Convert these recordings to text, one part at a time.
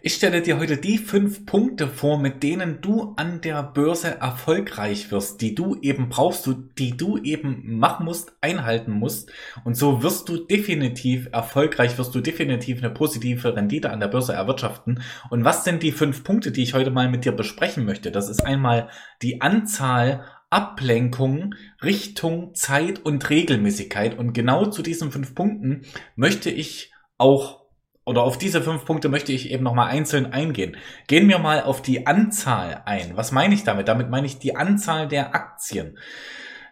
Ich stelle dir heute die fünf Punkte vor, mit denen du an der Börse erfolgreich wirst, die du eben brauchst, die du eben machen musst, einhalten musst. Und so wirst du definitiv erfolgreich, wirst du definitiv eine positive Rendite an der Börse erwirtschaften. Und was sind die fünf Punkte, die ich heute mal mit dir besprechen möchte? Das ist einmal die Anzahl Ablenkungen, Richtung, Zeit und Regelmäßigkeit. Und genau zu diesen fünf Punkten möchte ich auch oder auf diese fünf Punkte möchte ich eben nochmal einzeln eingehen. Gehen wir mal auf die Anzahl ein. Was meine ich damit? Damit meine ich die Anzahl der Aktien.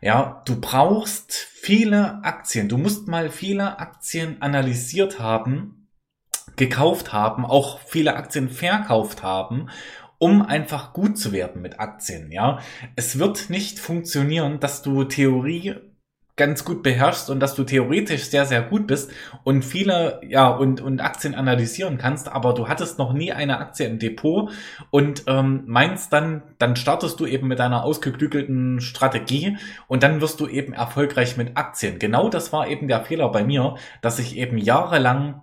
Ja, du brauchst viele Aktien. Du musst mal viele Aktien analysiert haben, gekauft haben, auch viele Aktien verkauft haben, um einfach gut zu werden mit Aktien. Ja, es wird nicht funktionieren, dass du Theorie ganz gut beherrschst und dass du theoretisch sehr, sehr gut bist und viele, ja, und, und Aktien analysieren kannst, aber du hattest noch nie eine Aktie im Depot und ähm, meinst dann, dann startest du eben mit einer ausgeklügelten Strategie und dann wirst du eben erfolgreich mit Aktien. Genau das war eben der Fehler bei mir, dass ich eben jahrelang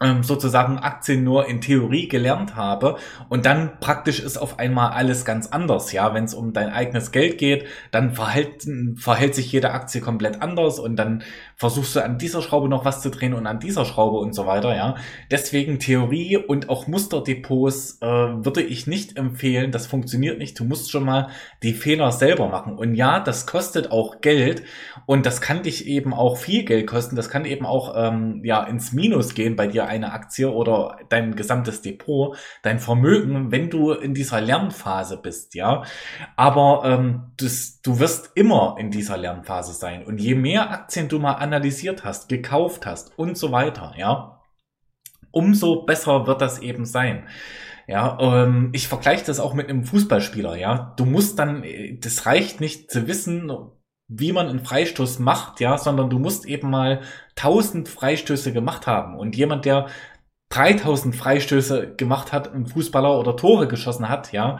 ähm, sozusagen Aktien nur in Theorie gelernt habe und dann praktisch ist auf einmal alles ganz anders. Ja, wenn es um dein eigenes Geld geht, dann verhält, verhält sich jede Aktie komplett anders und dann versuchst du an dieser Schraube noch was zu drehen und an dieser Schraube und so weiter. Ja, deswegen Theorie und auch Musterdepots äh, würde ich nicht empfehlen. Das funktioniert nicht. Du musst schon mal die Fehler selber machen. Und ja, das kostet auch Geld und das kann dich eben auch viel Geld kosten. Das kann eben auch ähm, ja ins Minus gehen bei dir eine Aktie oder dein gesamtes Depot, dein Vermögen, wenn du in dieser Lernphase bist, ja. Aber ähm, das, du wirst immer in dieser Lernphase sein. Und je mehr Aktien du mal analysiert hast, gekauft hast und so weiter, ja, umso besser wird das eben sein. Ja, ähm, ich vergleiche das auch mit einem Fußballspieler, ja. Du musst dann, das reicht nicht zu wissen, wie man einen Freistoß macht, ja, sondern du musst eben mal 1000 Freistöße gemacht haben. Und jemand, der 3000 Freistöße gemacht hat, ein Fußballer oder Tore geschossen hat, ja,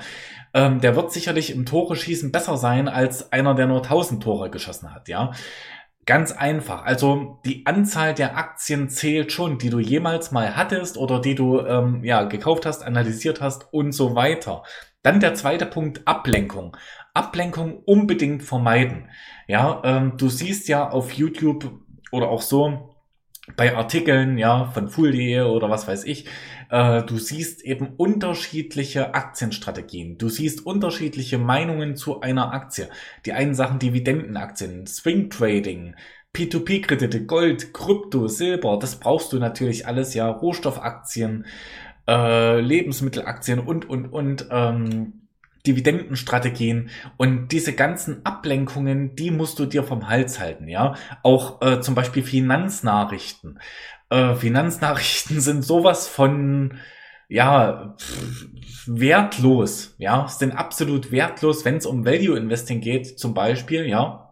ähm, der wird sicherlich im Tore schießen besser sein als einer, der nur 1000 Tore geschossen hat, ja. Ganz einfach. Also die Anzahl der Aktien zählt schon, die du jemals mal hattest oder die du ähm, ja gekauft hast, analysiert hast und so weiter. Dann der zweite Punkt Ablenkung. Ablenkung unbedingt vermeiden. Ja, ähm, du siehst ja auf YouTube oder auch so bei Artikeln, ja, von Fool.de oder was weiß ich, äh, du siehst eben unterschiedliche Aktienstrategien. Du siehst unterschiedliche Meinungen zu einer Aktie. Die einen Sachen Dividendenaktien, Swing Trading, P2P-Kredite, Gold, Krypto, Silber, das brauchst du natürlich alles, ja, Rohstoffaktien, äh, Lebensmittelaktien und, und, und, ähm, Dividendenstrategien und diese ganzen Ablenkungen, die musst du dir vom Hals halten, ja. Auch äh, zum Beispiel Finanznachrichten. Äh, Finanznachrichten sind sowas von ja wertlos, ja, sind absolut wertlos, wenn es um Value Investing geht, zum Beispiel, ja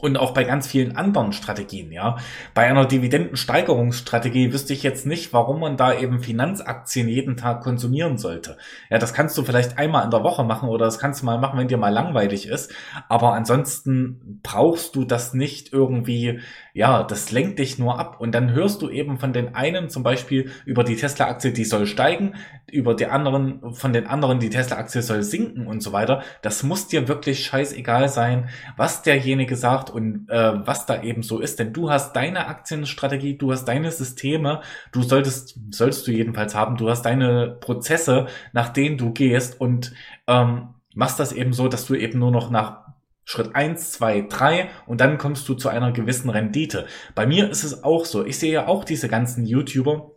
und auch bei ganz vielen anderen Strategien, ja. Bei einer Dividendensteigerungsstrategie wüsste ich jetzt nicht, warum man da eben Finanzaktien jeden Tag konsumieren sollte. Ja, das kannst du vielleicht einmal in der Woche machen oder das kannst du mal machen, wenn dir mal langweilig ist. Aber ansonsten brauchst du das nicht irgendwie, ja, das lenkt dich nur ab. Und dann hörst du eben von den einen zum Beispiel über die Tesla-Aktie, die soll steigen, über die anderen, von den anderen, die Tesla-Aktie soll sinken und so weiter. Das muss dir wirklich scheißegal sein, was derjenige sagt und äh, was da eben so ist. Denn du hast deine Aktienstrategie, du hast deine Systeme, du solltest, solltest du jedenfalls haben, du hast deine Prozesse, nach denen du gehst und ähm, machst das eben so, dass du eben nur noch nach Schritt eins, zwei, drei und dann kommst du zu einer gewissen Rendite. Bei mir ist es auch so. Ich sehe ja auch diese ganzen YouTuber,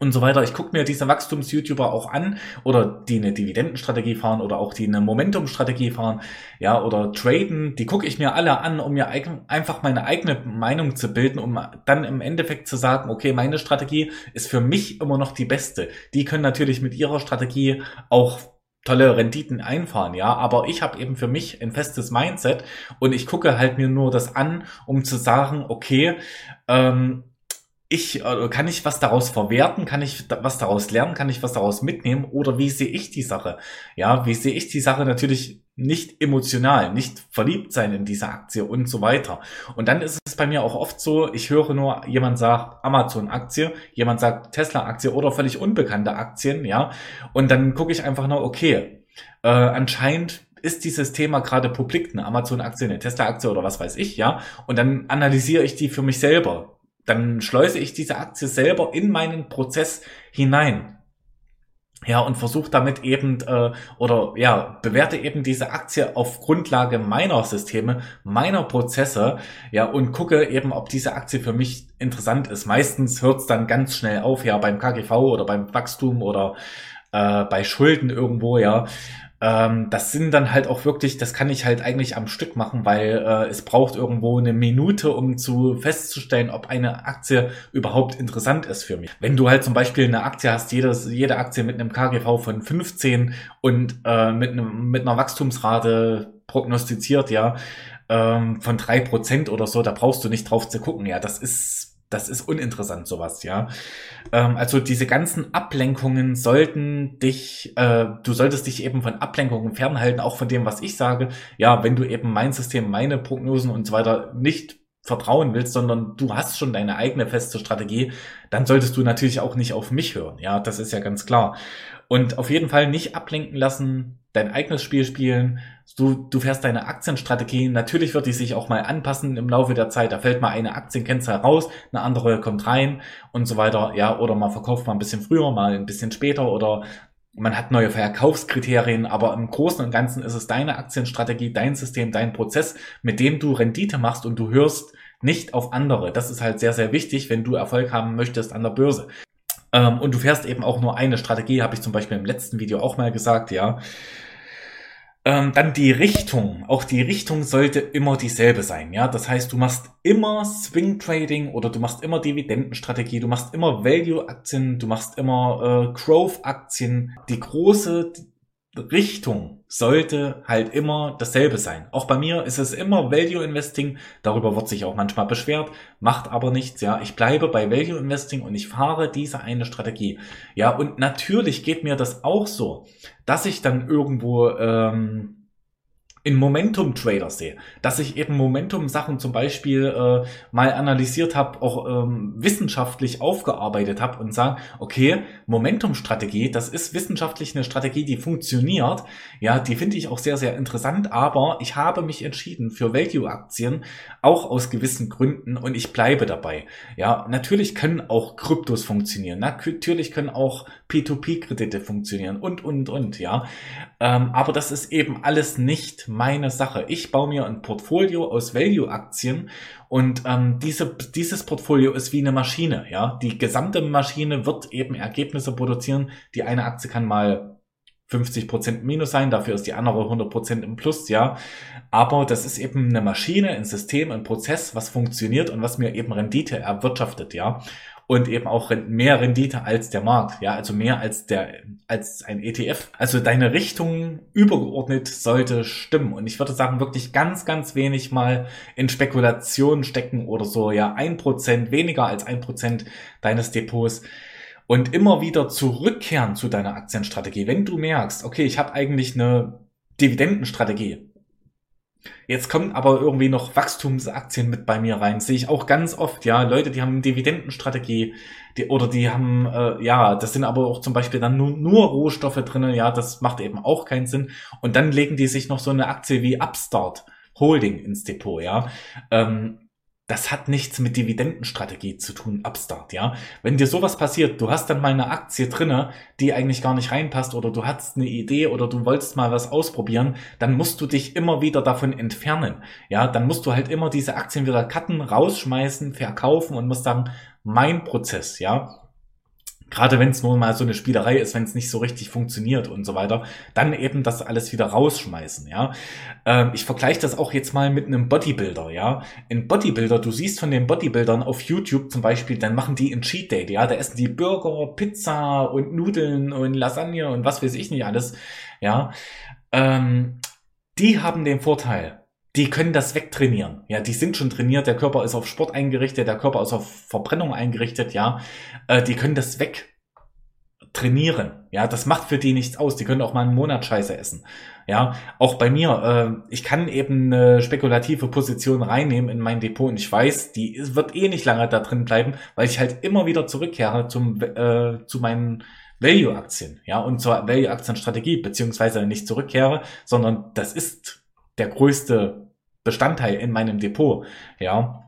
und so weiter. Ich gucke mir diese Wachstums-YouTuber auch an oder die eine Dividendenstrategie fahren oder auch die eine Momentum-Strategie fahren, ja, oder traden. Die gucke ich mir alle an, um mir einfach meine eigene Meinung zu bilden, um dann im Endeffekt zu sagen, okay, meine Strategie ist für mich immer noch die beste. Die können natürlich mit ihrer Strategie auch tolle Renditen einfahren, ja, aber ich habe eben für mich ein festes Mindset und ich gucke halt mir nur das an, um zu sagen, okay, ähm, ich, äh, kann ich was daraus verwerten? Kann ich was daraus lernen? Kann ich was daraus mitnehmen? Oder wie sehe ich die Sache? Ja, wie sehe ich die Sache? Natürlich nicht emotional, nicht verliebt sein in diese Aktie und so weiter. Und dann ist es bei mir auch oft so, ich höre nur, jemand sagt Amazon-Aktie, jemand sagt Tesla-Aktie oder völlig unbekannte Aktien, ja. Und dann gucke ich einfach nur, okay, äh, anscheinend ist dieses Thema gerade publik, eine Amazon-Aktie, eine Tesla-Aktie oder was weiß ich, ja. Und dann analysiere ich die für mich selber. Dann schleuse ich diese Aktie selber in meinen Prozess hinein. Ja, und versuche damit eben äh, oder ja, bewerte eben diese Aktie auf Grundlage meiner Systeme, meiner Prozesse, ja, und gucke eben, ob diese Aktie für mich interessant ist. Meistens hört es dann ganz schnell auf, ja, beim KGV oder beim Wachstum oder äh, bei Schulden irgendwo, ja. Ähm, das sind dann halt auch wirklich, das kann ich halt eigentlich am Stück machen, weil äh, es braucht irgendwo eine Minute, um zu festzustellen, ob eine Aktie überhaupt interessant ist für mich. Wenn du halt zum Beispiel eine Aktie hast, jedes, jede Aktie mit einem KGV von 15 und äh, mit, einem, mit einer Wachstumsrate prognostiziert, ja, ähm, von drei Prozent oder so, da brauchst du nicht drauf zu gucken. Ja, das ist das ist uninteressant, sowas, ja. Ähm, also diese ganzen Ablenkungen sollten dich, äh, du solltest dich eben von Ablenkungen fernhalten, auch von dem, was ich sage. Ja, wenn du eben mein System, meine Prognosen und so weiter nicht vertrauen willst, sondern du hast schon deine eigene feste Strategie, dann solltest du natürlich auch nicht auf mich hören. Ja, das ist ja ganz klar. Und auf jeden Fall nicht ablenken lassen, dein eigenes Spiel spielen. Du, du fährst deine Aktienstrategie. Natürlich wird die sich auch mal anpassen im Laufe der Zeit. Da fällt mal eine Aktienkennzahl raus, eine andere kommt rein und so weiter. Ja, oder man verkauft mal ein bisschen früher, mal ein bisschen später oder man hat neue Verkaufskriterien, aber im Großen und Ganzen ist es deine Aktienstrategie, dein System, dein Prozess, mit dem du Rendite machst und du hörst nicht auf andere. Das ist halt sehr, sehr wichtig, wenn du Erfolg haben möchtest an der Börse. Ähm, und du fährst eben auch nur eine Strategie, habe ich zum Beispiel im letzten Video auch mal gesagt, ja. Ähm, dann die Richtung. Auch die Richtung sollte immer dieselbe sein. Ja, das heißt, du machst immer Swing Trading oder du machst immer Dividendenstrategie, du machst immer Value Aktien, du machst immer äh, Growth Aktien. Die große Richtung sollte halt immer dasselbe sein. Auch bei mir ist es immer Value Investing. Darüber wird sich auch manchmal beschwert, macht aber nichts. Ja, ich bleibe bei Value Investing und ich fahre diese eine Strategie. Ja, und natürlich geht mir das auch so, dass ich dann irgendwo ähm, in Momentum Trader sehe, dass ich eben Momentum Sachen zum Beispiel äh, mal analysiert habe, auch ähm, wissenschaftlich aufgearbeitet habe und sage, okay, Momentum Strategie, das ist wissenschaftlich eine Strategie, die funktioniert, ja, die finde ich auch sehr sehr interessant, aber ich habe mich entschieden für Value Aktien auch aus gewissen Gründen und ich bleibe dabei. Ja, natürlich können auch Kryptos funktionieren, natürlich können auch P2P Kredite funktionieren und und und, ja, ähm, aber das ist eben alles nicht meine Sache. Ich baue mir ein Portfolio aus Value-Aktien und ähm, diese, dieses Portfolio ist wie eine Maschine. Ja, die gesamte Maschine wird eben Ergebnisse produzieren. Die eine Aktie kann mal 50% Minus sein, dafür ist die andere 100% im Plus, ja. Aber das ist eben eine Maschine, ein System, ein Prozess, was funktioniert und was mir eben Rendite erwirtschaftet, ja und eben auch mehr Rendite als der Markt, ja, also mehr als der, als ein ETF. Also deine Richtung übergeordnet sollte stimmen. Und ich würde sagen, wirklich ganz, ganz wenig mal in Spekulation stecken oder so, ja, ein Prozent, weniger als ein Prozent deines Depots und immer wieder zurückkehren zu deiner Aktienstrategie. Wenn du merkst, okay, ich habe eigentlich eine Dividendenstrategie, Jetzt kommen aber irgendwie noch Wachstumsaktien mit bei mir rein. Sehe ich auch ganz oft, ja, Leute, die haben Dividendenstrategie, die, oder die haben, äh, ja, das sind aber auch zum Beispiel dann nur, nur Rohstoffe drinnen, ja, das macht eben auch keinen Sinn. Und dann legen die sich noch so eine Aktie wie Upstart Holding ins Depot, ja. Ähm, das hat nichts mit Dividendenstrategie zu tun, Upstart, ja. Wenn dir sowas passiert, du hast dann mal eine Aktie drinne, die eigentlich gar nicht reinpasst oder du hast eine Idee oder du wolltest mal was ausprobieren, dann musst du dich immer wieder davon entfernen, ja. Dann musst du halt immer diese Aktien wieder cutten, rausschmeißen, verkaufen und musst sagen, mein Prozess, ja. Gerade wenn es nur mal so eine Spielerei ist, wenn es nicht so richtig funktioniert und so weiter, dann eben das alles wieder rausschmeißen, ja. Ähm, ich vergleiche das auch jetzt mal mit einem Bodybuilder, ja. Ein Bodybuilder, du siehst von den Bodybuildern auf YouTube zum Beispiel, dann machen die ein Cheat Day, ja. Da essen die Burger, Pizza und Nudeln und Lasagne und was weiß ich nicht alles, ja. Ähm, die haben den Vorteil, die können das wegtrainieren. Ja, die sind schon trainiert, der Körper ist auf Sport eingerichtet, der Körper ist auf Verbrennung eingerichtet, ja. Äh, die können das weg trainieren. Ja, das macht für die nichts aus. Die können auch mal einen Monat Scheiße essen. Ja, auch bei mir. Äh, ich kann eben eine spekulative Position reinnehmen in mein Depot und ich weiß, die wird eh nicht lange da drin bleiben, weil ich halt immer wieder zurückkehre zum äh, zu meinen Value-Aktien, ja, und zur Value-Aktien-Strategie, beziehungsweise nicht zurückkehre, sondern das ist der größte Bestandteil in meinem Depot, ja.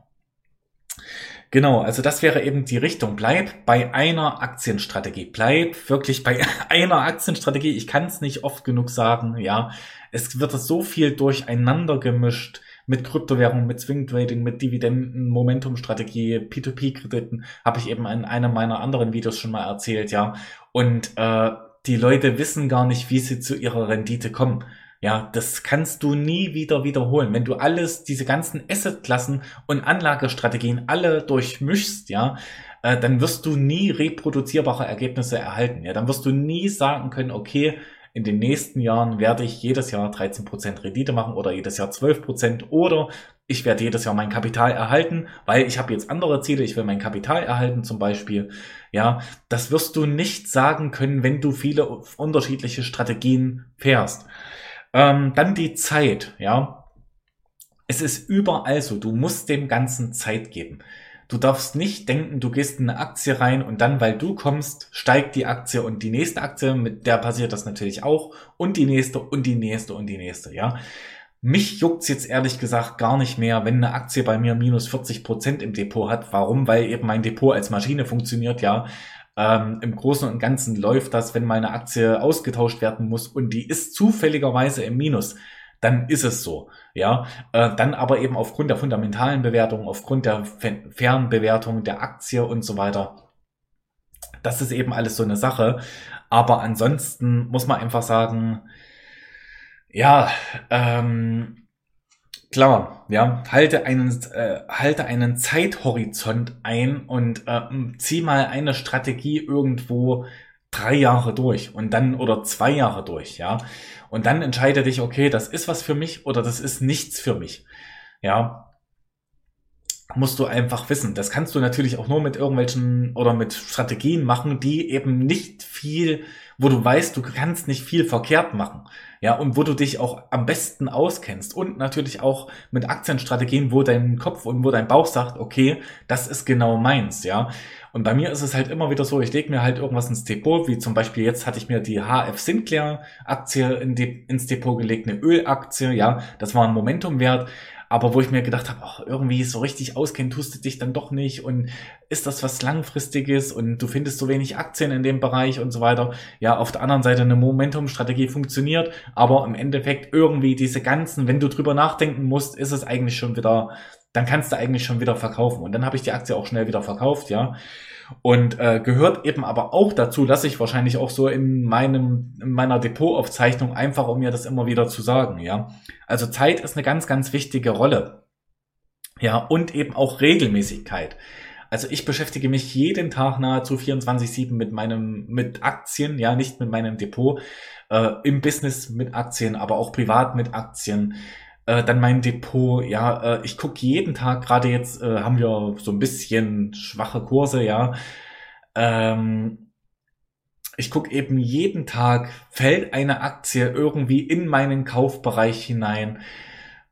Genau, also das wäre eben die Richtung. Bleib bei einer Aktienstrategie. Bleib wirklich bei einer Aktienstrategie. Ich kann es nicht oft genug sagen, ja. Es wird so viel durcheinander gemischt mit Kryptowährungen, mit Swing Trading, mit Dividenden, Momentum-Strategie, P2P-Krediten, habe ich eben in einem meiner anderen Videos schon mal erzählt, ja. Und äh, die Leute wissen gar nicht, wie sie zu ihrer Rendite kommen. Ja, das kannst du nie wieder wiederholen. Wenn du alles, diese ganzen Assetklassen und Anlagestrategien alle durchmischst, ja, äh, dann wirst du nie reproduzierbare Ergebnisse erhalten. Ja, dann wirst du nie sagen können, okay, in den nächsten Jahren werde ich jedes Jahr 13% Rendite machen oder jedes Jahr 12% oder ich werde jedes Jahr mein Kapital erhalten, weil ich habe jetzt andere Ziele, ich will mein Kapital erhalten zum Beispiel. Ja, das wirst du nicht sagen können, wenn du viele unterschiedliche Strategien fährst. Ähm, dann die Zeit, ja. Es ist überall so, du musst dem Ganzen Zeit geben. Du darfst nicht denken, du gehst in eine Aktie rein und dann, weil du kommst, steigt die Aktie und die nächste Aktie, mit der passiert das natürlich auch und die nächste und die nächste und die nächste, ja. Mich juckt's jetzt ehrlich gesagt gar nicht mehr, wenn eine Aktie bei mir minus 40 Prozent im Depot hat. Warum? Weil eben mein Depot als Maschine funktioniert, ja. Ähm, Im Großen und Ganzen läuft das, wenn meine Aktie ausgetauscht werden muss und die ist zufälligerweise im Minus, dann ist es so. Ja, äh, dann aber eben aufgrund der fundamentalen Bewertung, aufgrund der fairen Bewertung der Aktie und so weiter. Das ist eben alles so eine Sache. Aber ansonsten muss man einfach sagen, ja, ähm, Klar, ja, halte einen, äh, halte einen Zeithorizont ein und äh, zieh mal eine Strategie irgendwo drei Jahre durch und dann oder zwei Jahre durch, ja. Und dann entscheide dich, okay, das ist was für mich oder das ist nichts für mich. Ja, musst du einfach wissen. Das kannst du natürlich auch nur mit irgendwelchen oder mit Strategien machen, die eben nicht viel, wo du weißt, du kannst nicht viel verkehrt machen. Ja, und wo du dich auch am besten auskennst und natürlich auch mit Aktienstrategien, wo dein Kopf und wo dein Bauch sagt, okay, das ist genau meins, ja. Und bei mir ist es halt immer wieder so, ich lege mir halt irgendwas ins Depot, wie zum Beispiel jetzt hatte ich mir die HF Sinclair Aktie in die, ins Depot gelegt, eine Ölaktie, ja, das war ein Momentumwert aber wo ich mir gedacht habe, irgendwie so richtig auskennen tust du dich dann doch nicht. Und ist das was langfristiges? Und du findest so wenig Aktien in dem Bereich und so weiter. Ja, auf der anderen Seite eine Momentum-Strategie funktioniert, aber im Endeffekt irgendwie diese ganzen, wenn du drüber nachdenken musst, ist es eigentlich schon wieder, dann kannst du eigentlich schon wieder verkaufen und dann habe ich die Aktie auch schnell wieder verkauft, ja. Und äh, gehört eben aber auch dazu, dass ich wahrscheinlich auch so in meinem in meiner Depotaufzeichnung einfach, um mir das immer wieder zu sagen, ja. Also Zeit ist eine ganz, ganz wichtige Rolle. Ja, und eben auch Regelmäßigkeit. Also ich beschäftige mich jeden Tag nahezu 24-7 mit meinem, mit Aktien, ja, nicht mit meinem Depot, äh, im Business mit Aktien, aber auch privat mit Aktien. Äh, dann mein Depot, ja, äh, ich gucke jeden Tag, gerade jetzt äh, haben wir so ein bisschen schwache Kurse, ja. Ähm, ich gucke eben jeden Tag, fällt eine Aktie irgendwie in meinen Kaufbereich hinein.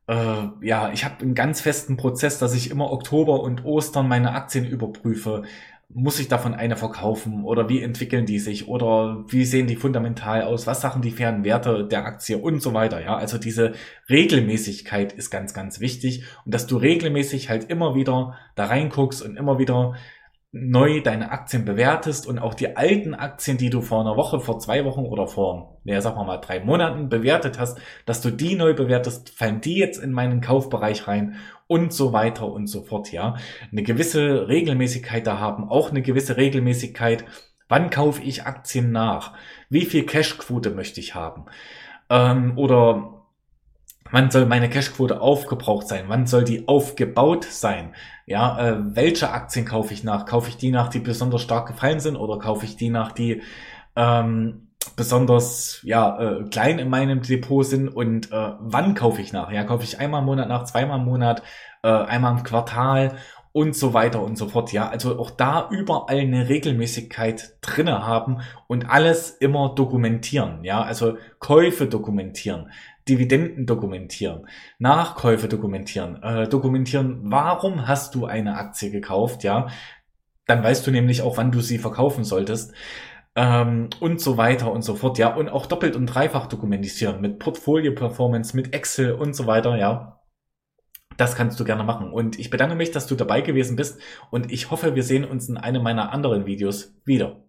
Äh, ja, ich habe einen ganz festen Prozess, dass ich immer Oktober und Ostern meine Aktien überprüfe muss ich davon eine verkaufen? Oder wie entwickeln die sich? Oder wie sehen die fundamental aus, was sagen die fairen Werte der Aktie? Und so weiter. Ja, also diese Regelmäßigkeit ist ganz, ganz wichtig. Und dass du regelmäßig halt immer wieder da reinguckst und immer wieder neu deine Aktien bewertest und auch die alten Aktien, die du vor einer Woche, vor zwei Wochen oder vor, ja, sagen wir mal, drei Monaten bewertet hast, dass du die neu bewertest, fallen die jetzt in meinen Kaufbereich rein und so weiter und so fort, ja. Eine gewisse Regelmäßigkeit da haben, auch eine gewisse Regelmäßigkeit, wann kaufe ich Aktien nach, wie viel Cashquote möchte ich haben, ähm, oder Wann soll meine Cashquote aufgebraucht sein? Wann soll die aufgebaut sein? Ja, äh, welche Aktien kaufe ich nach? Kaufe ich die nach, die besonders stark gefallen sind oder kaufe ich die nach, die ähm, besonders ja äh, klein in meinem Depot sind und äh, wann kaufe ich nach? Ja, kaufe ich einmal im Monat nach, zweimal im Monat, äh, einmal im Quartal und so weiter und so fort. Ja, also auch da überall eine Regelmäßigkeit drinne haben und alles immer dokumentieren. Ja, also Käufe dokumentieren, Dividenden dokumentieren, Nachkäufe dokumentieren, äh, dokumentieren, warum hast du eine Aktie gekauft, ja. Dann weißt du nämlich auch, wann du sie verkaufen solltest. Ähm, und so weiter und so fort, ja. Und auch doppelt und dreifach dokumentieren mit Portfolio Performance, mit Excel und so weiter, ja. Das kannst du gerne machen. Und ich bedanke mich, dass du dabei gewesen bist und ich hoffe, wir sehen uns in einem meiner anderen Videos wieder.